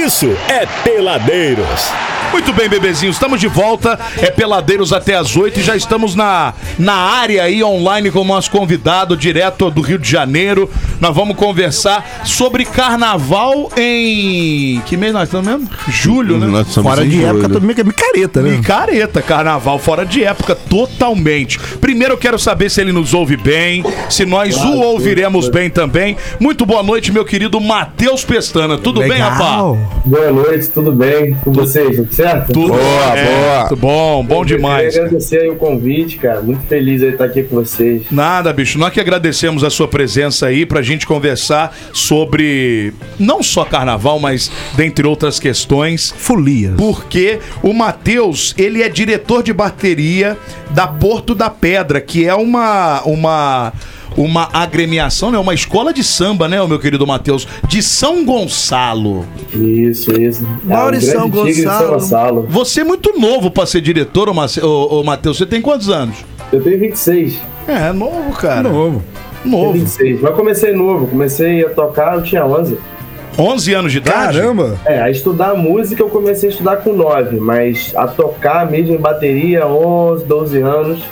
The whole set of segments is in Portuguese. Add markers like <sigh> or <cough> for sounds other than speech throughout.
isso é Peladeiros. Muito bem, bebezinhos, estamos de volta. É Peladeiros até as 8 e já estamos na, na área aí online com o nosso convidado, direto do Rio de Janeiro. Nós vamos conversar sobre carnaval em. Que mês nós estamos mesmo? Julho, né? Nós estamos Fora de época julho. também, que é micareta, né? Micareta, carnaval fora de época, totalmente. Primeiro eu quero saber se ele nos ouve bem, se nós o ouviremos bem também. Muito boa noite, meu querido Matheus Pestana. Tudo bem, rapaz? Legal. Boa noite, tudo bem com vocês? Tudo certo? Tudo Boa, certo. boa. Bom, bom Eu demais. Queria agradecer aí o convite, cara. Muito feliz aí estar aqui com vocês. Nada, bicho. Nós que agradecemos a sua presença aí pra gente conversar sobre não só carnaval, mas dentre outras questões. Folias. Porque o Matheus, ele é diretor de bateria da Porto da Pedra, que é uma uma uma agremiação, né? Uma escola de samba, né, o meu querido Matheus, de São Gonçalo. Isso, isso. De Gonçalo. São Gonçalo. Você é muito novo pra ser diretor, ô, Mace- ô, ô, Matheus. Você tem quantos anos? Eu tenho 26. É, é novo, cara. Novo. Novo. 26. Mas comecei novo. Comecei a tocar, eu tinha 11. 11 anos de idade? Caramba. É, a estudar música eu comecei a estudar com 9. Mas a tocar mesmo em bateria, 11, 12 anos.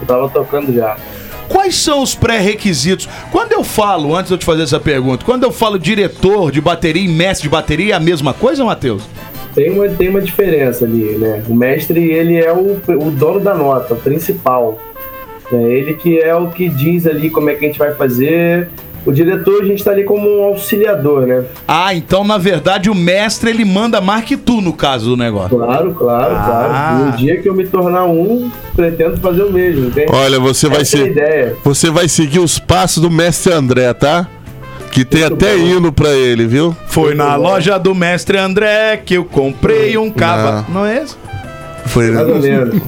Eu tava tocando já. Quais são os pré-requisitos? Quando eu falo, antes de eu te fazer essa pergunta, quando eu falo diretor de bateria e mestre de bateria, é a mesma coisa, Matheus? Tem uma, tem uma diferença ali, né? O mestre, ele é o, o dono da nota, o principal. É ele que é o que diz ali como é que a gente vai fazer. O diretor, a gente tá ali como um auxiliador, né? Ah, então na verdade o mestre ele manda mais que tu no caso do negócio. Claro, claro, Ah. claro. E o dia que eu me tornar um, pretendo fazer o mesmo, entende? Olha, você vai Essa é a ser. ideia. Você vai seguir os passos do mestre André, tá? Que tem Muito até bom. hino pra ele, viu? Foi na bom. loja do mestre André que eu comprei um cava. Não, é esse? Foi. Menos.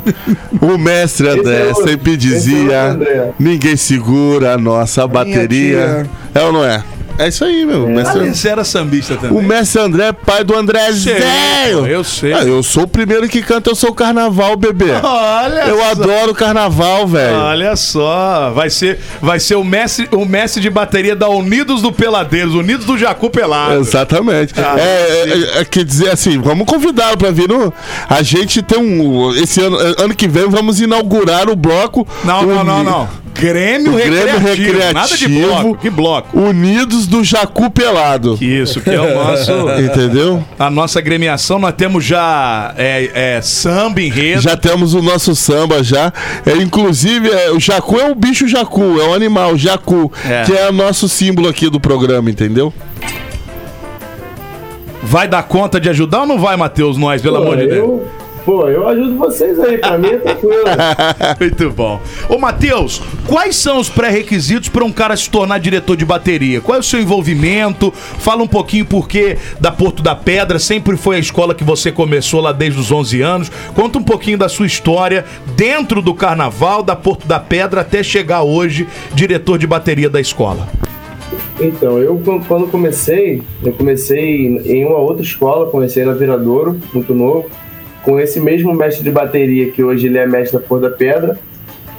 O mestre André é o- sempre esse é o dizia: André. ninguém segura a nossa bateria. É ou não é? É isso aí, meu. Ah, Mestre... era sambista também. O mestre André é pai do André Zéio. eu sei. Ah, eu sou o primeiro que canta, eu sou o carnaval, bebê. <laughs> Olha Eu só. adoro carnaval, velho. Olha só, vai ser, vai ser o mestre, o mestre de bateria da Unidos do Peladeiros, Unidos do Jacu Pelado. Exatamente. Ah, é, é, é, quer dizer assim, vamos convidá-lo pra vir no. A gente tem um. Esse ano, ano que vem, vamos inaugurar o bloco. Não, não, Uni- não, não. Grêmio, O Grêmio recreativo. Nada de Recreativo. bloco. Que bloco? Unidos do Jacu Pelado. Isso, que é o nosso. <laughs> Entendeu? A nossa agremiação, nós temos já é, é, samba, enredo. Já temos o nosso samba já. É, inclusive, é, o Jacu é o bicho Jacu, é o animal Jacu, É. que é o nosso símbolo aqui do programa, entendeu? Vai dar conta de ajudar ou não vai, Matheus, nós, pelo Pô, amor de Deus? Pô, eu ajudo vocês aí, pra mim é tranquilo. <laughs> Muito bom. Ô, Matheus, quais são os pré-requisitos para um cara se tornar diretor de bateria? Qual é o seu envolvimento? Fala um pouquinho porque da Porto da Pedra sempre foi a escola que você começou lá desde os 11 anos. Conta um pouquinho da sua história dentro do carnaval da Porto da Pedra até chegar hoje diretor de bateria da escola. Então, eu quando comecei, eu comecei em uma outra escola, comecei na Viradouro, muito novo, com esse mesmo mestre de bateria, que hoje ele é mestre da Cor da Pedra.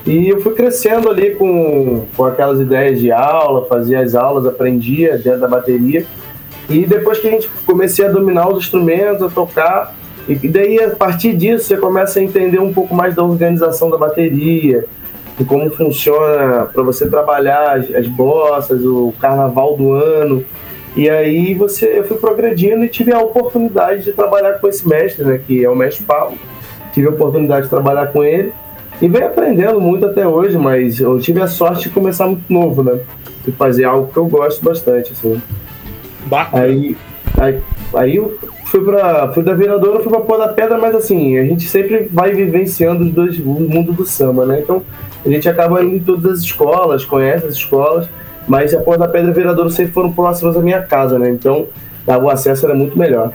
E eu fui crescendo ali com, com aquelas ideias de aula, fazia as aulas, aprendia dentro da bateria. E depois que a gente comecei a dominar os instrumentos, a tocar, e daí a partir disso você começa a entender um pouco mais da organização da bateria, de como funciona para você trabalhar as, as bossas, o carnaval do ano. E aí você, eu fui progredindo e tive a oportunidade de trabalhar com esse mestre, né, que é o mestre Paulo. Tive a oportunidade de trabalhar com ele e venho aprendendo muito até hoje, mas eu tive a sorte de começar muito novo, né? E fazer algo que eu gosto bastante, assim. Aí, aí, aí eu fui pra. Fui da Viradouro, fui pra Pôr da Pedra, mas assim, a gente sempre vai vivenciando os dois, o mundo do samba, né? Então a gente acaba indo em todas as escolas, conhece as escolas, mas a Pôr da Pedra e Viradouro sempre foram próximas à minha casa, né? Então o acesso era muito melhor.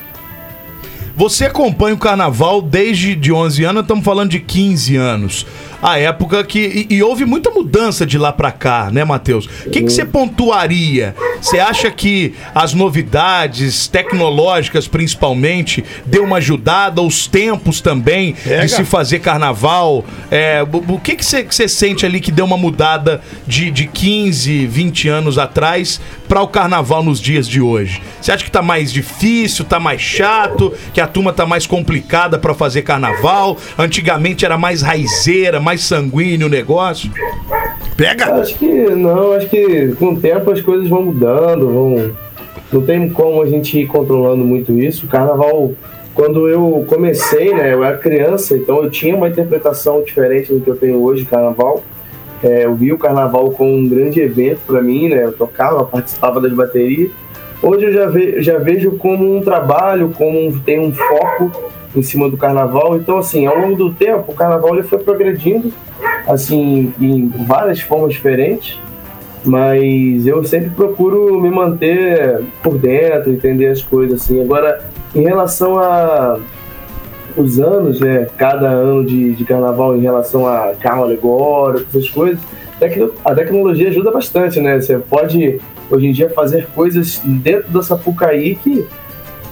Você acompanha o carnaval desde de 11 anos, estamos falando de 15 anos. A época que. E, e houve muita mudança de lá pra cá, né, Matheus? O que que você pontuaria? Você acha que as novidades tecnológicas, principalmente, deu uma ajudada? Os tempos também de se fazer carnaval? É, o, o que que você que você sente ali que deu uma mudada de, de 15, 20 anos atrás para o carnaval nos dias de hoje? Você acha que tá mais difícil, tá mais chato, que a turma tá mais complicada para fazer carnaval? Antigamente era mais raizeira, mais sanguíneo o negócio? Pega! Acho que não, acho que com o tempo as coisas vão mudando, vão. Não tem como a gente ir controlando muito isso. O carnaval, quando eu comecei, né, eu era criança, então eu tinha uma interpretação diferente do que eu tenho hoje, carnaval. É, eu vi o carnaval como um grande evento para mim, né? Eu tocava, participava das baterias. Hoje eu já, ve já vejo como um trabalho, como um, tem um foco em cima do carnaval. Então, assim, ao longo do tempo, o carnaval ele foi progredindo, assim, em várias formas diferentes. Mas eu sempre procuro me manter por dentro, entender as coisas, assim. Agora, em relação a os anos, né? Cada ano de, de carnaval em relação a carro alegórico, essas coisas, a tecnologia ajuda bastante, né? Você pode, hoje em dia, fazer coisas dentro da Sapucaí que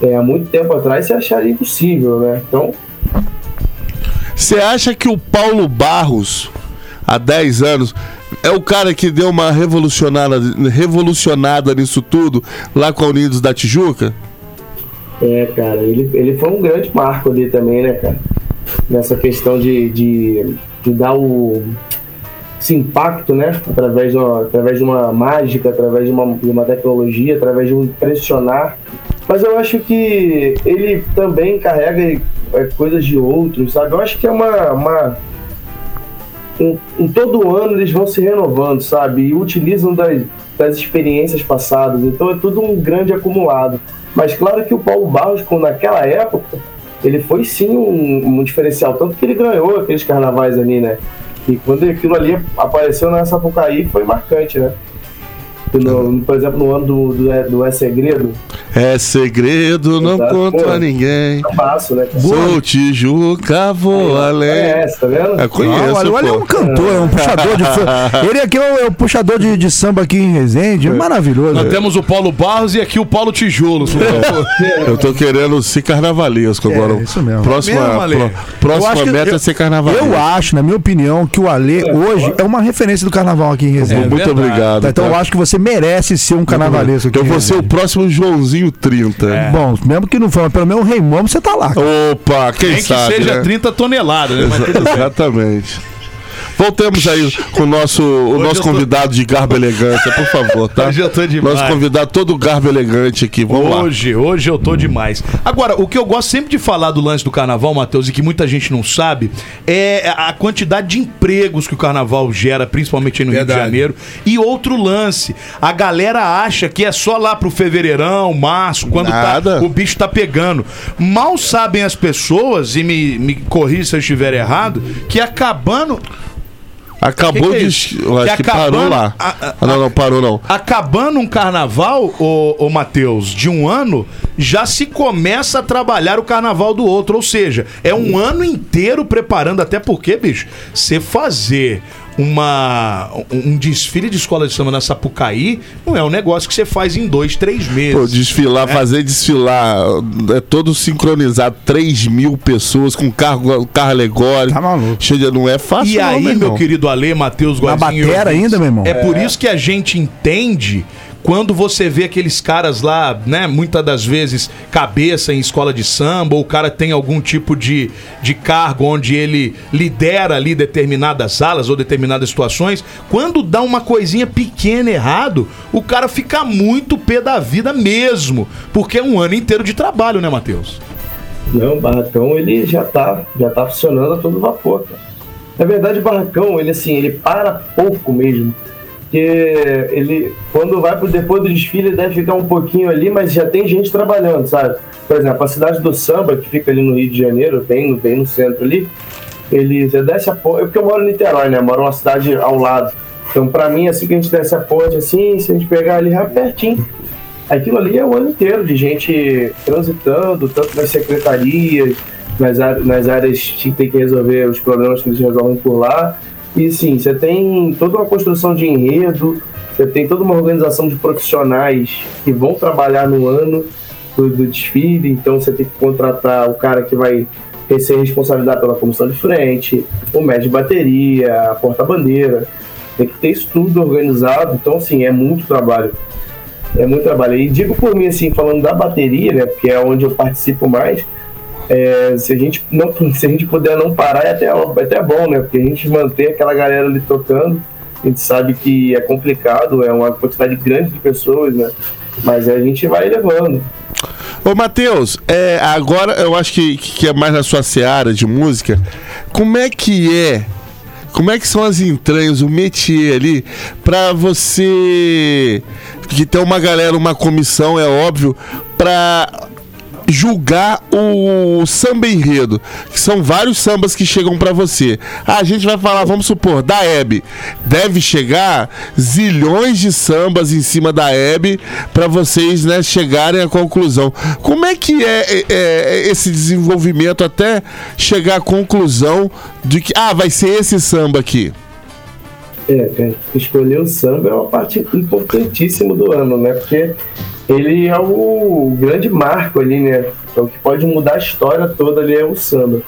é, há muito tempo atrás você acharia impossível, né? Então, Você acha que o Paulo Barros, há 10 anos, é o cara que deu uma revolucionada, revolucionada nisso tudo lá com a Unidos da Tijuca? é, cara, ele, ele foi um grande marco ali também, né, cara? Nessa questão de, de, de dar o, esse impacto, né? Através de, uma, através de uma mágica, através de uma, de uma tecnologia, através de um impressionar. Mas eu acho que ele também carrega é, coisas de outros, sabe? Eu acho que é uma. uma em, em todo ano eles vão se renovando, sabe? E utilizam das, das experiências passadas. Então é tudo um grande acumulado. Mas claro que o Paulo Barros, quando naquela época, ele foi sim um, um diferencial. Tanto que ele ganhou aqueles carnavais ali, né? E quando aquilo ali apareceu na Sapucaí, foi marcante, né? No- por exemplo, no ano do, do, É- do É Segredo, É segredo, não Exato. conta Pô. a ninguém. passo, né? Sou Tijuca, vou além. É essa, tá vendo? É, conheço, Não, olha, olha, é um cantor, é um puxador de fã. <laughs> Ele aqui é o, é o puxador de, de samba aqui em Resende, maravilhoso. Nós temos o Paulo Barros e aqui o Paulo Tijolos. <laughs> Eu tô querendo ser carnavalesco agora. É, isso mesmo. Próxima, Mesmo, Ale? Eu próxima meta eu- é ser carnavalesco. Eu acho, na minha opinião, que o Alê hoje é uma referência do carnaval aqui em Resende. É Muito verdade. obrigado. Tá, então tá? eu acho que você merece ser um carnavalesco. Eu vou ser o próximo Joãozinho 30. Bom, mesmo que não for, mas pelo menos o Rei Momo você tá lá. Opa, quem Nem que sabe, seja né? 30 toneladas, né? Exatamente. Voltemos aí com o nosso, o Hoje nosso tô- convidado de garbo e elegância, por favor, tá? Hoje eu tô demais. Nosso convidado todo garbo elegante aqui, vamos lá. Hoje, hoje eu tô demais. Agora, o que eu gosto sempre de falar do lance do carnaval, Matheus, e que muita gente não sabe, é a quantidade de empregos que o carnaval gera, principalmente aí no Rio Verdade. de Janeiro. E outro lance, a galera acha que é só lá pro fevereirão, março, quando tá- Nada. o bicho tá pegando. Mal sabem as pessoas, e me, me corrija se eu estiver errado, que acabando. Acabou Que que é de. Eu acho Que que, parou acabando- lá. a- a- Ah, não, não, parou não. Acabando um carnaval, ô, ô Matheus, de um ano, já se começa a trabalhar o carnaval do outro. Ou seja, é um ano inteiro preparando, até porque, bicho, você fazer uma, um desfile de escola de samba na Sapucaí não é um negócio que você faz em dois, três meses. Pô, desfilar, fazer desfilar, é todo sincronizado, 3 mil pessoas com carro, carro alegórico. Tá maluco. Chega, não é fácil, E não, aí, meu querido Ale, Matheus Na Guazinho. e batera ainda, meu irmão? É por isso que a gente entende quando você vê aqueles caras lá, né, muitas das vezes cabeça em escola de samba, ou o cara tem algum tipo de, de cargo onde ele lidera ali determinadas alas ou determinadas situações, quando dá uma coisinha pequena errado, o cara fica muito pé da vida mesmo, porque é um ano inteiro de trabalho, né, Matheus? Não, o barracão ele já tá, já tá funcionando a todo vapor, cara. Na verdade, o barracão, ele assim, ele para pouco mesmo. Porque ele, quando vai pro depois do desfile, deve ficar um pouquinho ali, mas já tem gente trabalhando, sabe? Por exemplo, a cidade do samba, que fica ali no Rio de Janeiro, bem, bem no centro ali, ele você desce a ponte. É porque eu moro em Niterói, né? Eu moro numa cidade ao lado. Então, pra mim, assim que a gente desce a ponte, assim, se a gente pegar ali, é pertinho. aquilo ali é o ano inteiro de gente transitando, tanto nas secretarias, nas, á- nas áreas que tem que resolver os problemas que eles resolvem por lá. E sim, você tem toda uma construção de enredo, você tem toda uma organização de profissionais que vão trabalhar no ano do, do desfile, então você tem que contratar o cara que vai ser responsabilizado pela comissão de frente, o mestre de bateria, a porta-bandeira. Tem que ter isso tudo organizado, então assim, é muito trabalho. É muito trabalho. E digo por mim, assim, falando da bateria, né? Porque é onde eu participo mais. É, se, a gente não, se a gente puder não parar, é até, é até bom, né? Porque a gente mantém aquela galera ali tocando. A gente sabe que é complicado, é uma quantidade grande de pessoas, né? Mas a gente vai levando. Ô, Matheus, é, agora eu acho que, que é mais na sua seara de música. Como é que é? Como é que são as entranhas, o métier ali, pra você. Que tem uma galera, uma comissão, é óbvio, pra julgar o samba enredo, que são vários sambas que chegam pra você. Ah, a gente vai falar, vamos supor, da Hebe. Deve chegar zilhões de sambas em cima da Hebe pra vocês, né, chegarem à conclusão. Como é que é, é, é, esse desenvolvimento até chegar à conclusão de que ah, vai ser esse samba aqui? É, cara, escolher o samba é uma parte importantíssima do ano, né? Porque ele é o grande marco ali, né? É o que pode mudar a história toda ali é o samba.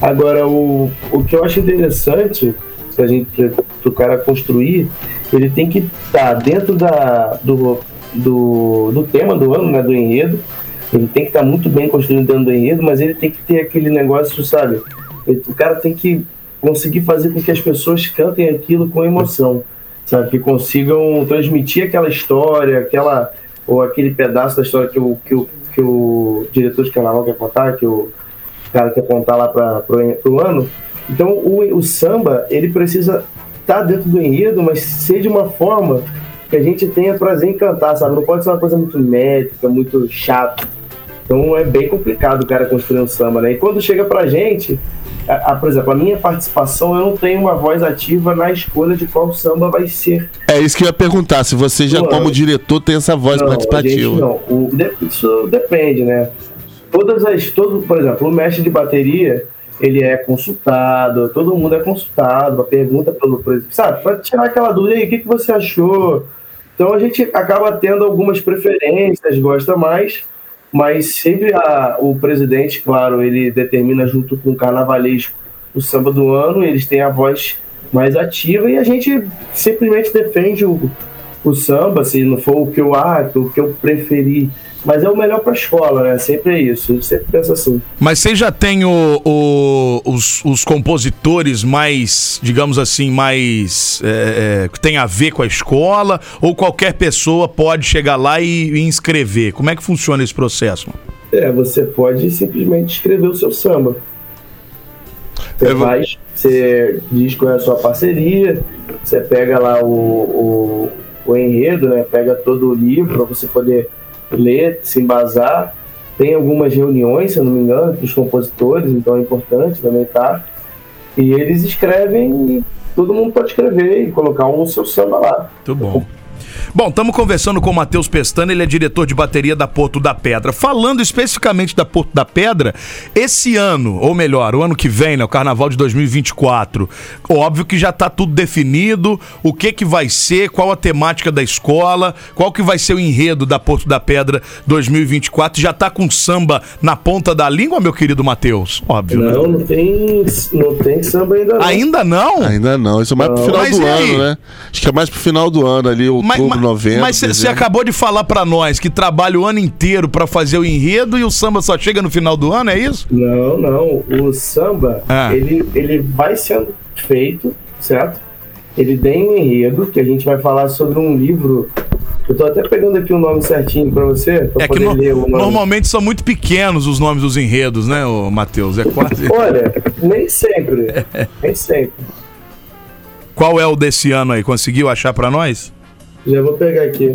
Agora, o, o que eu acho interessante pra gente, pro cara construir, ele tem que estar dentro da, do, do, do tema do ano, né? Do enredo. Ele tem que estar muito bem construído dentro do enredo, mas ele tem que ter aquele negócio, sabe? Ele- O cara tem que conseguir fazer com que as pessoas cantem aquilo com emoção, sabe? Que consigam transmitir aquela história, aquela ou aquele pedaço da história que o, que o, que o diretor de carnaval quer contar, que o cara quer contar lá para o ano. Então o, o samba ele precisa estar dentro do enredo, mas ser de uma forma que a gente tenha prazer em cantar, sabe? Não pode ser uma coisa muito métrica, muito chata. Então é bem complicado o cara construir um samba, né? E quando chega pra gente, a, a- por exemplo, a minha participação, eu não tenho uma voz ativa na escolha de qual samba vai ser. É isso que eu ia perguntar, se você já, Não, como diretor, tem essa voz Não, a participativa. não. O- de- isso depende, né? Todas as, todo, por exemplo, o mestre de bateria, ele é consultado, todo mundo é consultado, pergunta pelo sabe? Para tirar aquela dúvida aí, o que, que você achou? Então a gente acaba tendo algumas preferências, gosta mais, mas sempre a- o presidente, claro, ele determina junto com o carnavalesco o samba do ano, eles têm a voz mais ativa e a gente simplesmente defende o, o samba, se não for o que eu ah, o que eu preferi. Mas é o melhor para a escola, né? Sempre é isso. Eu sempre penso assim. Mas você já tem o- o- os, os compositores mais, digamos assim, mais. é, é, que tem a ver com a escola? Ou qualquer pessoa pode chegar lá e, e inscrever? Como é que funciona esse processo? É, você pode simplesmente escrever o seu samba. Você Eu vou- faz, você diz qual é a sua parceria, você pega lá o, o, o enredo, né? Pega todo o livro para você poder ler, se embasar. Tem algumas reuniões, se eu não me engano, entre os compositores, então é importante também tá. E eles escrevem e todo mundo pode escrever e colocar o seu samba lá. Muito bom. Bom, estamos conversando com o Matheus Pestana, ele é diretor de bateria da Porto da Pedra. Falando especificamente da Porto da Pedra, esse ano, ou melhor, o ano que vem, né, o Carnaval de 2024, óbvio que já está tudo definido, o que que vai ser, qual a temática da escola, qual que vai ser o enredo da Porto da Pedra 2024. Já tá com samba na ponta da língua, meu querido Matheus? Óbvio, né? Não, não tem, não tem samba ainda não. Ainda não? Ainda não, isso é mais pro Não. final Mas do aí? ano, né? Acho que é mais pro final do ano ali, outubro, mas- novembro. Mas você acabou de falar pra nós que trabalha o ano inteiro pra fazer o enredo e o samba só chega no final do ano, é isso? Não, não. O samba, Ah. ele, ele vai sendo feito, certo? Ele tem um enredo, que a gente vai falar sobre um livro. Eu tô até pegando aqui o nome certinho pra você, pra É que poder no- ler o nome. normalmente são muito pequenos os nomes dos enredos, né, Matheus? É quase. <laughs> Olha, nem sempre. <laughs> nem sempre. Qual é o desse ano aí? Conseguiu achar pra nós? Já vou pegar aqui.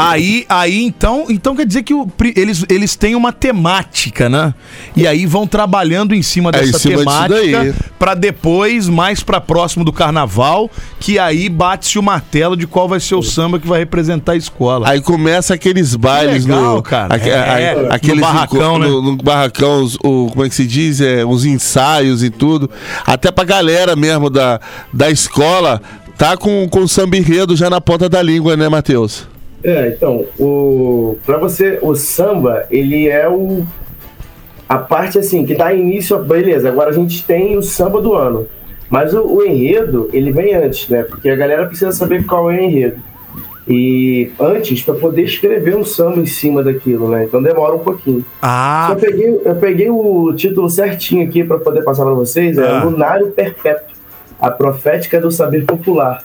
Aí, aí então, então quer dizer que o eles, eles têm uma temática, né? E aí vão trabalhando em cima É, em dessa cima disso temática daí. pra depois, mais pra próximo do carnaval, que aí bate-se o martelo de qual vai ser o samba que vai representar a escola. Aí começa aqueles bailes legal, no. cara. aque- É, a- no aqueles barracão, enco- né? No, no barracão, os- o, como é que se diz? É, os ensaios e tudo. Até pra galera mesmo da, da escola, tá com, com o samba enredo já na ponta da língua, né, Matheus? É, então, o para você, o samba, ele é o a parte assim que dá início, a- beleza. Agora a gente tem o samba do ano. Mas o, o enredo, ele vem antes, né? Porque a galera precisa saber qual é o enredo. E antes, para poder escrever um samba em cima daquilo, né? Então demora um pouquinho. Ah, Eu peguei, eu peguei o título certinho aqui para poder passar para vocês. É Ah. Lunário Perpétuo, a profética do saber popular.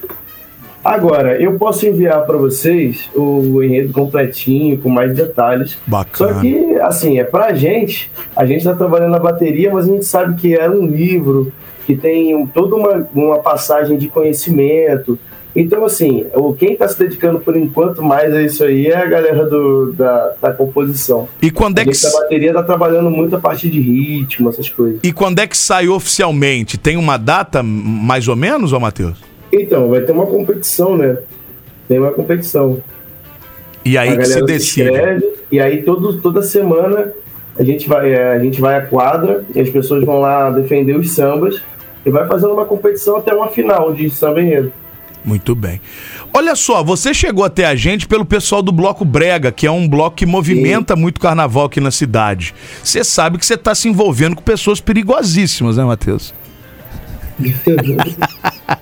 Agora, eu posso enviar para vocês o enredo completinho, com mais detalhes. Bacana. Só que, assim, é pra gente, a gente tá trabalhando na bateria, mas a gente sabe que é um livro que tem toda uma, uma passagem de conhecimento. Então, assim, o, quem está se dedicando por enquanto mais a isso aí é a galera do, da, da composição. e quando é A que da bateria tá trabalhando muito a parte de ritmo, essas coisas. e quando é que sai oficialmente? Tem uma data mais ou menos, ô Matheus? Então, vai ter uma competição, né? Tem uma competição. E aí a que se galera se decide. inscreve, e aí todo, toda semana a gente, vai, é, a gente vai à quadra e as pessoas vão lá defender os sambas e vai fazendo uma competição até uma final de samba enredo. Muito bem. Olha só, você chegou até a gente pelo pessoal do Bloco Brega, que é um bloco que movimenta muito carnaval aqui na cidade. Você sabe que você está se envolvendo com pessoas perigosíssimas, né, Matheus? <laughs>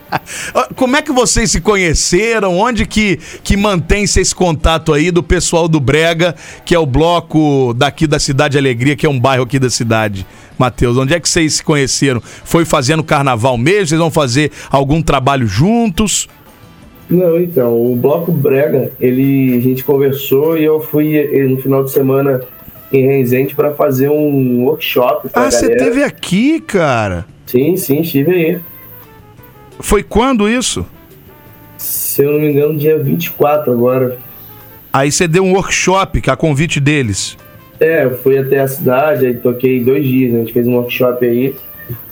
Ah, Como é que vocês se conheceram? Onde que, que mantém-se esse contato aí do pessoal do Brega, que é o bloco daqui da Cidade Alegria, que é um bairro aqui da cidade? Matheus, onde é que vocês se conheceram? Foi fazendo carnaval mesmo? Vocês vão fazer algum trabalho juntos? Não, então, o Bloco Brega, ele, a gente conversou e eu fui eh, no final de semana em Resende para fazer um workshop Ah, você teve aqui, cara. Sim, sim, estive aí. Foi quando isso? Se eu não me engano, dia 24 agora. Aí você deu um workshop, que a convite deles. É, eu fui até a cidade, aí toquei dois dias, né? a gente fez um workshop aí.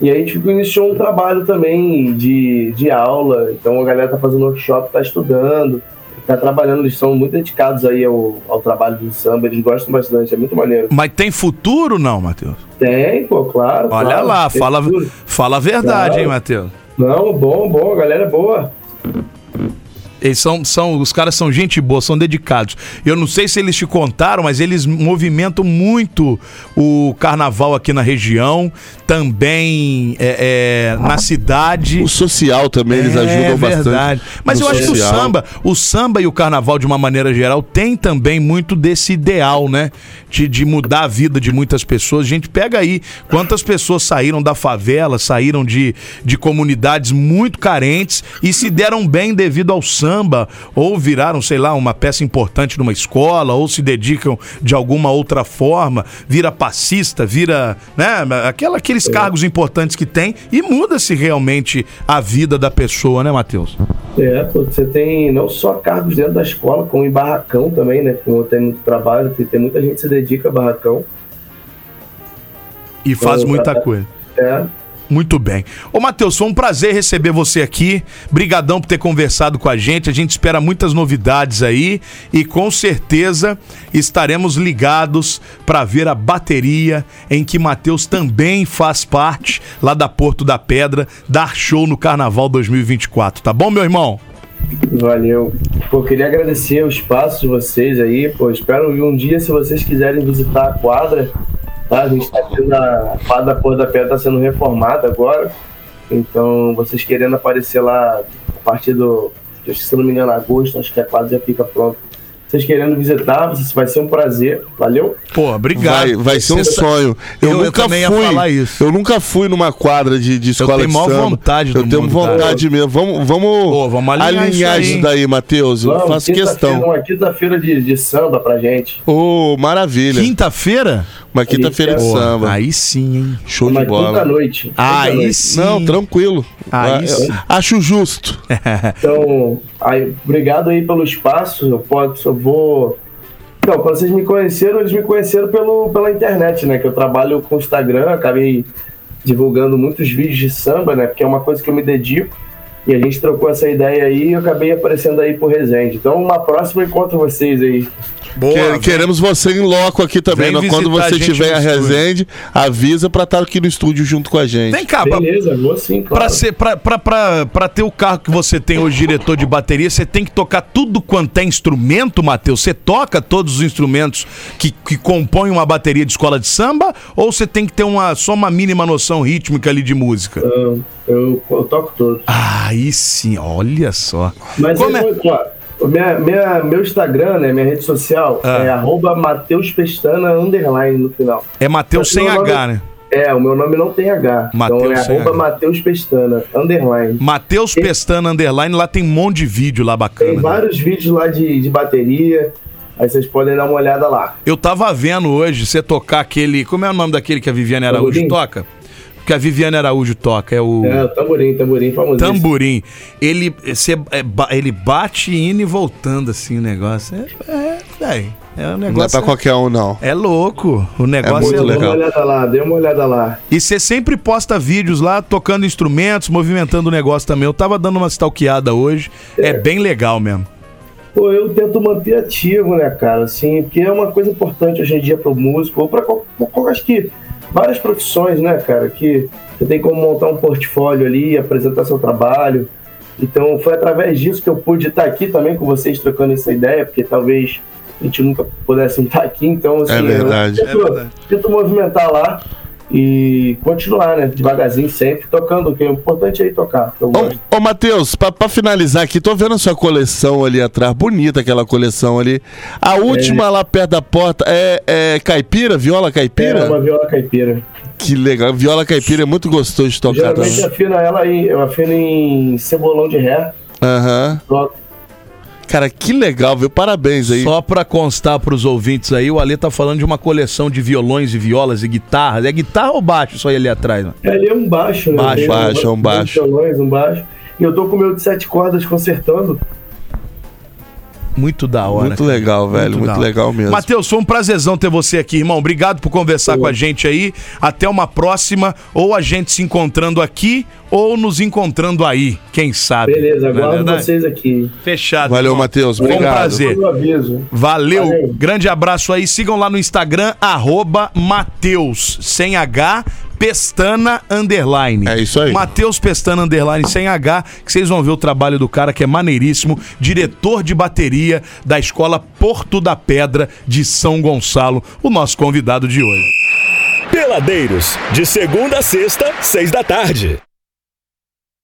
E aí a gente iniciou um trabalho também de, de aula. Então a galera tá fazendo workshop, tá estudando, tá trabalhando, eles são muito dedicados aí ao, ao trabalho do samba, eles gostam bastante, é muito maneiro. Mas tem futuro não, Matheus? Tem, pô, claro. Olha claro, lá, fala, fala a verdade, Claro. hein, Matheus? Não, bom, bom, a galera é boa. Eles são, são, os caras são gente boa, são dedicados. Eu não sei se eles te contaram, mas eles movimentam muito o carnaval aqui na região, também é, é, na cidade. O social também, eles ajudam bastante. Mas eu acho que o social. samba, o samba e o carnaval, de uma maneira geral, tem também muito desse ideal, né? De, de mudar a vida de muitas pessoas. A gente pega aí quantas pessoas saíram da favela, saíram de, de comunidades muito carentes e se deram bem devido ao samba, ou viraram, sei lá, uma peça importante numa escola, ou se dedicam de alguma outra forma, vira passista, vira, né? Aquela, aqueles cargos importantes que tem e muda-se realmente a vida da pessoa, né, Matheus? É, você tem não só cargos dentro da escola, como em barracão também, né? Como tem muito trabalho, tem, tem muita gente que se dedica a barracão. E faz Eu- muita coisa. É, Muito bem. Ô, Matheus, foi um prazer receber você aqui. Brigadão por ter conversado com a gente. A gente espera muitas novidades aí e com certeza estaremos ligados para ver a bateria em que Matheus também faz parte lá da Porto da Pedra, dar show no Carnaval 2024. Tá bom, meu irmão? Valeu. Pô, queria agradecer o espaço de vocês aí. Pô, espero um dia, se vocês quiserem visitar a quadra, tá? A gente tá tendo a a quadra da Porra da Pedra tá sendo reformada agora. Então, vocês querendo aparecer lá a partir do, acho que se não me engano, agosto, acho que a quadra já fica pronta. Vocês querendo visitar, vocês- vai ser um prazer. Valeu? Pô, obrigado. Vai, vai ser um Você- sonho. Eu, Eu- eu nunca ia fui. falar isso. Eu nunca fui numa quadra de, de escola tenho de maior samba. vontade Eu do tenho mundo, vontade cara. mesmo. Vamos, vamos, Pô, vamos alinhar alinhar isso aí, isso daí, Matheus. Eu faço questão. Uma quinta-feira de, de samba pra gente. Ô, maravilha. Quinta-feira? Uma quinta-feira de Pô, samba. Aí sim, hein? Show Uma de bola. quinta-noite. Aí sim. Não, tranquilo. Aí Ah, Acho justo. <laughs> Então, Aí, obrigado aí pelo espaço. Eu posso, eu vou. Então, quando vocês me conheceram, eles me conheceram pelo, pela internet, né? Que eu trabalho com Instagram, acabei divulgando muitos vídeos de samba, né? Porque é uma coisa que eu me dedico. E a gente trocou essa ideia aí e eu acabei aparecendo aí por Resende. Então, uma próxima eu encontro vocês aí. Boa, Que- queremos você em loco aqui também. Né? Quando a você gente tiver a. Resende, avisa pra estar aqui no estúdio junto com a gente. Vem cá, pra, Beleza, vou sim, claro. pra, ser, pra, pra, pra, pra ter o carro que você tem hoje, diretor de bateria, você tem que tocar tudo quanto é instrumento, Matheus? Você toca todos os instrumentos que, que compõem uma bateria de escola de samba? Ou você tem que ter uma, só uma mínima noção rítmica ali de música? Eu, eu, eu toco todos. Aí sim, olha só. Mas Como é- vou- ó, minha, minha- meu Instagram, né, minha rede social, Ah. é arroba Mateus Pestana underline no final. É Matheus sem Meu nome- H, né? É, o meu nome não tem H. Mateus então é arroba H. Mateus Pestana underline. Matheus Pestana Underline, lá tem um monte de vídeo lá bacana. Tem né? vários vídeos lá de, de bateria. Aí vocês podem dar uma olhada lá. Eu tava vendo hoje você tocar aquele. Como é o nome daquele que a Viviane Araújo toca? Que a Viviane Araújo toca, é o. É, o tamborim, tamborim famoso. Tamborim. Ele, cê, é, ele bate indo e voltando assim o negócio. É, é, véi, é um Não é negócio. pra qualquer um, não. É louco. O negócio muito é, Dê louco. legal. uma olhada lá, dê uma olhada lá. E você sempre posta vídeos lá tocando instrumentos, movimentando o negócio também. Eu tava dando uma stalkeada hoje. É, bem legal mesmo. Pô, eu tento manter ativo, né, cara? Assim, porque é uma coisa importante hoje em dia pro músico, ou pra qual- qual- acho que várias profissões, né, cara? Que você tem como montar um portfólio ali, apresentar seu trabalho. Então foi através disso que eu pude estar aqui também com vocês trocando essa ideia, porque talvez a gente nunca pudesse <laughs> estar aqui, então assim, É verdade. eu tento, É verdade. tento movimentar lá e continuar, né? Devagarzinho sempre, tocando, o que é importante aí tocar. Ô, ô Matheus, pra, pra finalizar aqui, tô vendo a sua coleção ali atrás. Bonita aquela coleção ali. A última lá perto da porta é, é caipira? Viola caipira? É uma viola caipira. Que legal. Viola caipira é muito gostoso de tocar Geralmente também. afino ela em, eu afino em cebolão de ré. Aham. Pronto. Cara, que legal, viu? Parabéns aí. Só pra constar pros ouvintes aí, o Ale tá falando de uma coleção de violões e violas e guitarras. É guitarra ou baixo isso aí ali atrás? Né? Ali é um baixo, né? Baixo, Tem baixo, é um baixo. violões, um baixo. E eu tô com o meu de sete cordas consertando. Muito da hora. Muito cara. legal, velho. Muito, hora. legal mesmo. Matheus, foi um prazerzão ter você aqui, irmão. Obrigado por conversar com a gente aí. Até uma próxima, ou a gente se encontrando aqui, ou nos encontrando aí. Quem sabe? Beleza, é aguardo verdade? vocês aqui. Fechado. Valeu. Matheus. Foi um Obrigado. prazer. Valeu. Valeu. Grande abraço aí. Sigam lá no Instagram, arroba Mateus, sem H, Pestana Underline. É isso aí. Mateus Pestana Underline, sem H, que vocês vão ver o trabalho do cara que é maneiríssimo, diretor de bateria da Escola Porto da Pedra de São Gonçalo, o nosso convidado de hoje. Peladeiros, de segunda a sexta, seis da tarde.